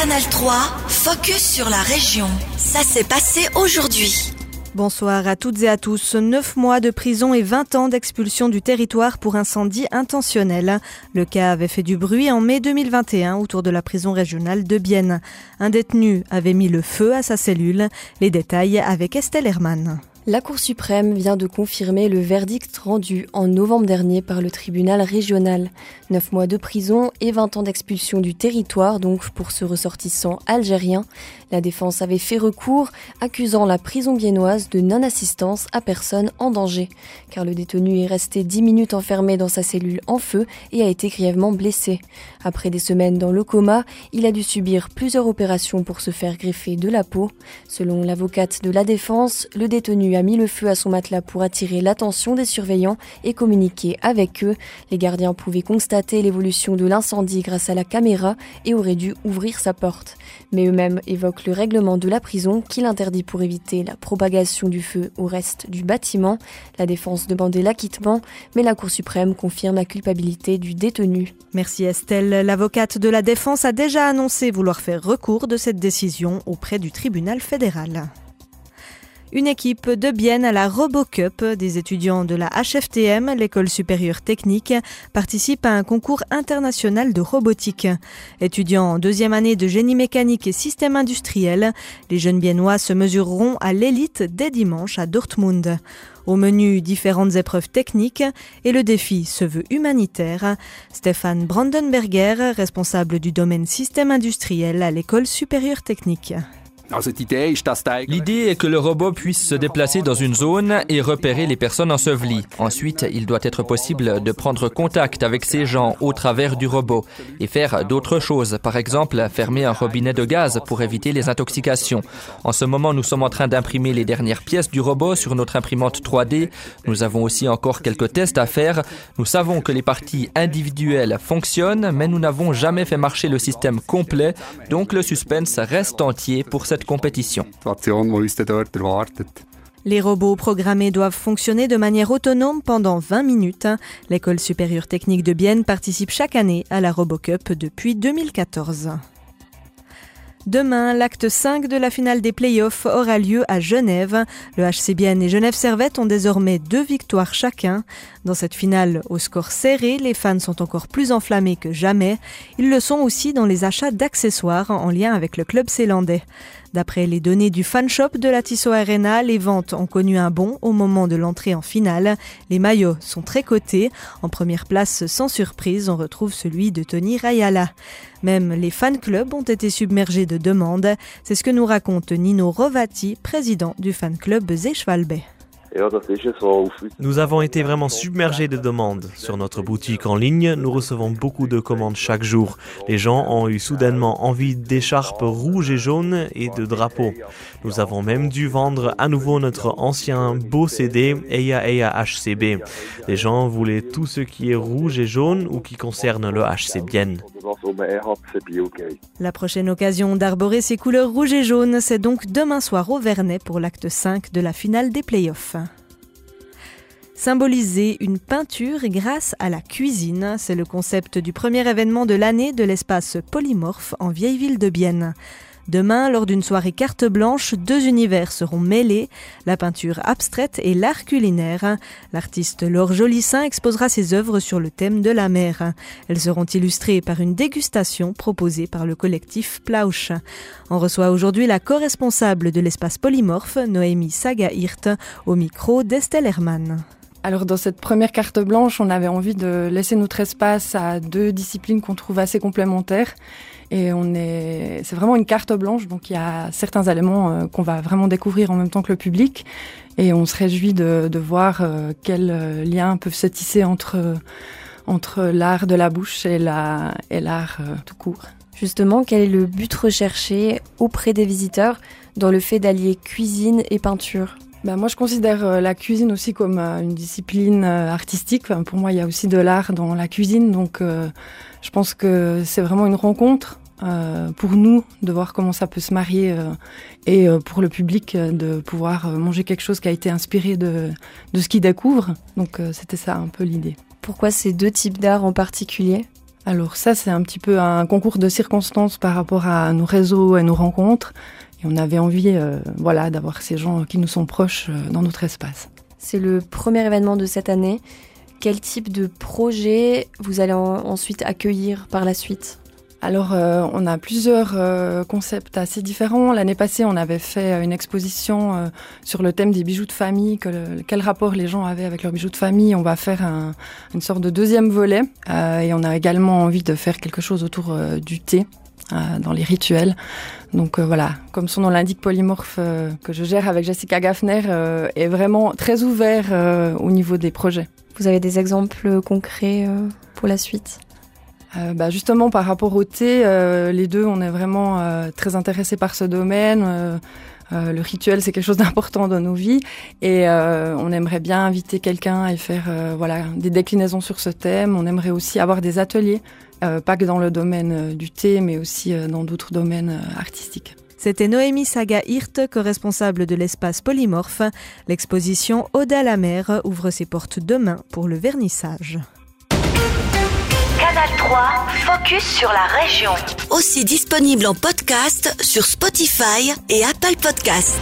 Canal 3, focus sur la région. Ça s'est passé aujourd'hui. Bonsoir à toutes et à tous. Neuf mois de prison et 20 ans d'expulsion du territoire pour incendie intentionnel. Le cas avait fait du bruit en mai 2021 autour de la prison régionale de Bienne. Un détenu avait mis le feu à sa cellule. Les détails avec Estelle Hermann. La Cour suprême vient de confirmer le verdict rendu en novembre dernier par le tribunal régional. Neuf mois de prison et 20 ans d'expulsion du territoire donc pour ce ressortissant algérien. La défense avait fait recours accusant la prison biennoise de non-assistance à personne en danger, car le détenu est resté 10 minutes enfermé dans sa cellule en feu et a été grièvement blessé. Après des semaines dans le coma, il a dû subir plusieurs opérations pour se faire greffer de la peau. Selon l'avocate de la défense, le détenu a mis le feu à son matelas pour attirer l'attention des surveillants et communiquer avec eux. Les gardiens pouvaient constater l'évolution de l'incendie grâce à la caméra et auraient dû ouvrir sa porte. Mais eux-mêmes évoquent le règlement de la prison qui l'interdit pour éviter la propagation du feu au reste du bâtiment. La défense demandait l'acquittement, mais la Cour suprême confirme la culpabilité du détenu. Merci Estelle. L'avocate de la défense a déjà annoncé vouloir faire recours de cette décision auprès du tribunal fédéral. Une équipe de Bienne à la RoboCup, des étudiants de la HFTM, l'école supérieure technique, participe à un concours international de robotique. Étudiants en deuxième année de génie mécanique et système industriel, les jeunes biennois se mesureront à l'élite dès dimanche à Dortmund. Au menu, différentes épreuves techniques et le défi se veut humanitaire. Stéphane Brandenberger, responsable du domaine système industriel à l'école supérieure technique. L'idée est que le robot puisse se déplacer dans une zone et repérer les personnes ensevelies. Ensuite, il doit être possible de prendre contact avec ces gens au travers du robot et faire d'autres choses. Par exemple, fermer un robinet de gaz pour éviter les intoxications. En ce moment, nous sommes en train d'imprimer les dernières pièces du robot sur notre imprimante 3D. Nous avons aussi encore quelques tests à faire. Nous savons que les parties individuelles fonctionnent, mais nous n'avons jamais fait marcher le système complet, donc le suspense reste entier pour cette Les robots programmés doivent fonctionner de manière autonome pendant 20 minutes. L'école supérieure technique de Bienne participe chaque année à la RoboCup depuis 2014. Demain, l'acte 5 de la finale des playoffs aura lieu à Genève. Le HC Bienne et Genève Servette ont désormais deux victoires chacun. Dans cette finale au score serré, les fans sont encore plus enflammés que jamais. Ils le sont aussi dans les achats d'accessoires en lien avec le club zélandais. D'après les données du fan shop de la Tissot Arena, les ventes ont connu un bond au moment de l'entrée en finale. Les maillots sont très cotés. En première place, sans surprise, on retrouve celui de Tony Rayala. Même les fan clubs ont été submergés de demandes. C'est ce que nous raconte Nino Rovati, président du fan club Zeschwalbe. Nous avons été vraiment submergés de demandes. Sur notre boutique en ligne, nous recevons beaucoup de commandes chaque jour. Les gens ont eu soudainement envie d'écharpes rouges et jaunes et de drapeaux. Nous avons même dû vendre à nouveau notre ancien beau CD Eya Eya HCB. Les gens voulaient tout ce qui est rouge et jaune ou qui concerne le HC bien. La prochaine occasion d'arborer ces couleurs rouge et jaune, c'est donc demain soir au Vernet pour l'acte 5 de la finale des playoffs. Symboliser une peinture grâce à la cuisine, c'est le concept du premier événement de l'année de l'espace polymorphe en vieille ville de Bienne. Demain, lors d'une soirée carte blanche, deux univers seront mêlés, la peinture abstraite et l'art culinaire. L'artiste Laure Jolissin exposera ses œuvres sur le thème de la mer. Elles seront illustrées par une dégustation proposée par le collectif Plausch. On reçoit aujourd'hui la co-responsable de l'espace polymorphe, Noémie Saga-Hirt, au micro d'Estelle Hermann. Alors dans cette première carte blanche, on avait envie de laisser notre espace à deux disciplines qu'on trouve assez complémentaires. Et on est, c'est vraiment une carte blanche, donc il y a certains éléments euh, qu'on va vraiment découvrir en même temps que le public. Et on se réjouit de, voir euh, quels euh, liens peuvent se tisser entre, l'art de la bouche et l'art tout court. Justement, quel est le but recherché auprès des visiteurs dans le fait d'allier cuisine et peinture? Ben moi, je considère la cuisine aussi comme une discipline artistique. pour moi, il y a aussi de l'art dans la cuisine, donc je pense que c'est vraiment une rencontre euh, pour nous de voir comment ça peut se marier euh, et euh, pour le public euh, de pouvoir euh, manger quelque chose qui a été inspiré de, de ce qu'il découvre. Donc c'était ça un peu l'idée. Pourquoi ces deux types d'art en particulier? Alors ça, c'est un petit peu un concours de circonstances par rapport à nos réseaux et nos rencontres. Et on avait envie, euh, voilà, d'avoir ces gens qui nous sont proches euh, dans notre espace. C'est le premier événement de cette année. Quel type de projet vous allez ensuite accueillir par la suite? Alors, euh, on a plusieurs euh, concepts assez différents. L'année passée, on avait fait une exposition euh, sur le thème des bijoux de famille, quel rapport les gens avaient avec leurs bijoux de famille. On va faire une sorte de deuxième volet. et on a également envie de faire quelque chose autour du thé. Dans les rituels. Donc voilà, comme son nom l'indique, Polymorphe, que je gère avec Jessica Gaffner, est vraiment très ouvert au niveau des projets. Vous avez des exemples concrets pour la suite? Euh, bah justement, par rapport au thé, euh, les deux, on est vraiment euh, très intéressés par ce domaine. le rituel, c'est quelque chose d'important dans nos vies, et on aimerait bien inviter quelqu'un et faire voilà des déclinaisons sur ce thème. On aimerait aussi avoir des ateliers, pas que dans le domaine du thé, mais aussi dans d'autres domaines artistiques. C'était Noémie Saga-Hirt, co-responsable de l'espace polymorphe. L'exposition Ode à la mer ouvre ses portes demain pour le vernissage. Canal 3, focus sur la région. Aussi disponible en podcast sur Spotify et Apple Podcast.